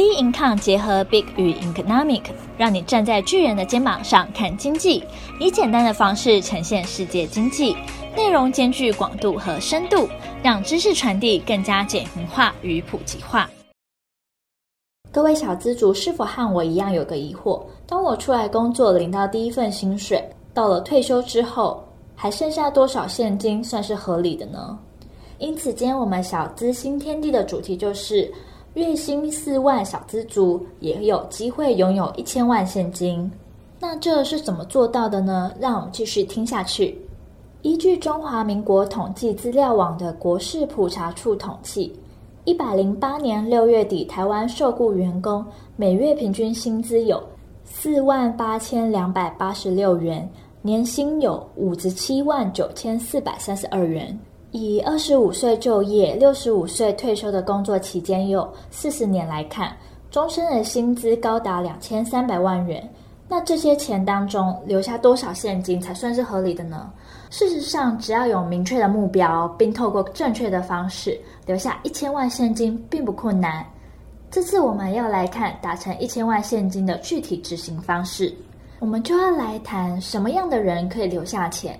B Income 结合 Big 与 Economic，让你站在巨人的肩膀上看经济，以简单的方式呈现世界经济，内容兼具广度和深度，让知识传递更加简明化与普及化。各位小资族是否和我一样有个疑惑？当我出来工作领到第一份薪水，到了退休之后，还剩下多少现金算是合理的呢？因此，今天我们小资新天地的主题就是。月薪四万小资族也有机会拥有一千万现金，那这是怎么做到的呢？让我们继续听下去。依据中华民国统计资料网的国势普查处统计，一百零八年六月底，台湾受雇员工每月平均薪资有四万八千两百八十六元，年薪有五十七万九千四百三十二元。以二十五岁就业、六十五岁退休的工作期间有四十年来看，终身的薪资高达两千三百万元。那这些钱当中留下多少现金才算是合理的呢？事实上，只要有明确的目标，并透过正确的方式留下一千万现金，并不困难。这次我们要来看达成一千万现金的具体执行方式，我们就要来谈什么样的人可以留下钱。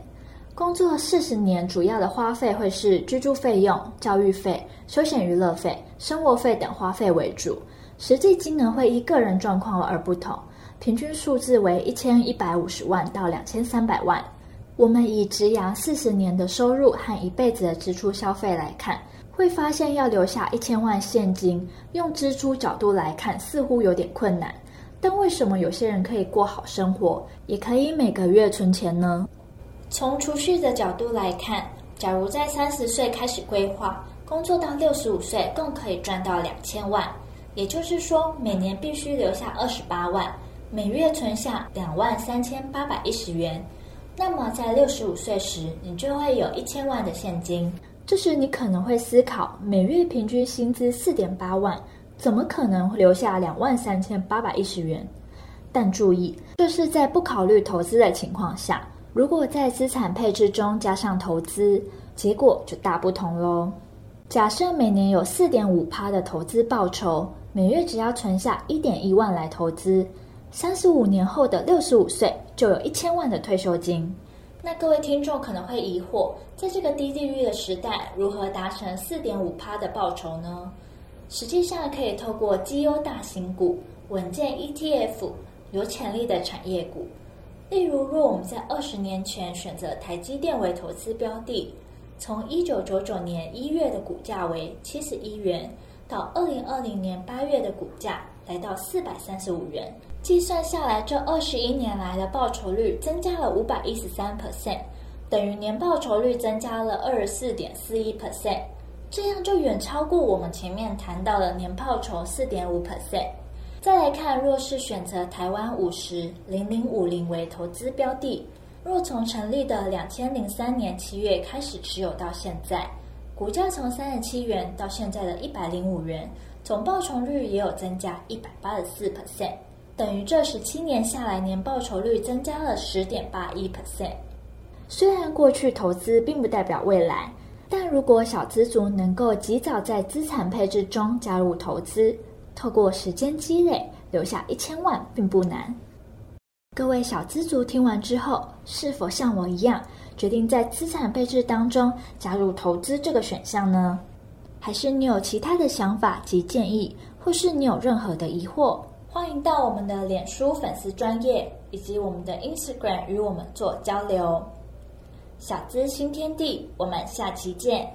工作四十年，主要的花费会是居住费用、教育费、休闲娱乐费、生活费等花费为主，实际金额会依个人状况而不同，平均数字为一千一百五十万到两千三百万。我们以职涯四十年的收入和一辈子的支出消费来看，会发现要留下一千万现金，用支出角度来看似乎有点困难。但为什么有些人可以过好生活，也可以每个月存钱呢？从储蓄的角度来看，假如在三十岁开始规划，工作到六十五岁，共可以赚到两千万。也就是说，每年必须留下二十八万，每月存下两万三千八百一十元。那么在六十五岁时，你就会有一千万的现金。这时你可能会思考，每月平均薪资四点八万，怎么可能会留下两万三千八百一十元？但注意，这是在不考虑投资的情况下。如果在资产配置中加上投资，结果就大不同喽。假设每年有四点五趴的投资报酬，每月只要存下一点一万来投资，三十五年后的六十五岁就有一千万的退休金。那各位听众可能会疑惑，在这个低利率的时代，如何达成四点五趴的报酬呢？实际上可以透过绩优大型股、稳健 ETF、有潜力的产业股。例如，若我们在二十年前选择台积电为投资标的，从一九九九年一月的股价为七十一元，到二零二零年八月的股价来到四百三十五元，计算下来，这二十一年来的报酬率增加了五百一十三 percent，等于年报酬率增加了二十四点四一 percent，这样就远超过我们前面谈到的年报酬四点五 percent。再来看，若是选择台湾五十零零五零为投资标的，若从成立的两千零三年七月开始持有到现在，股价从三十七元到现在的一百零五元，总报酬率也有增加一百八十四 percent，等于这十七年下来年报酬率增加了十点八一 percent。虽然过去投资并不代表未来，但如果小资族能够及早在资产配置中加入投资。透过时间积累留下一千万并不难。各位小资族听完之后，是否像我一样决定在资产配置当中加入投资这个选项呢？还是你有其他的想法及建议，或是你有任何的疑惑，欢迎到我们的脸书粉丝专页以及我们的 Instagram 与我们做交流。小资新天地，我们下期见。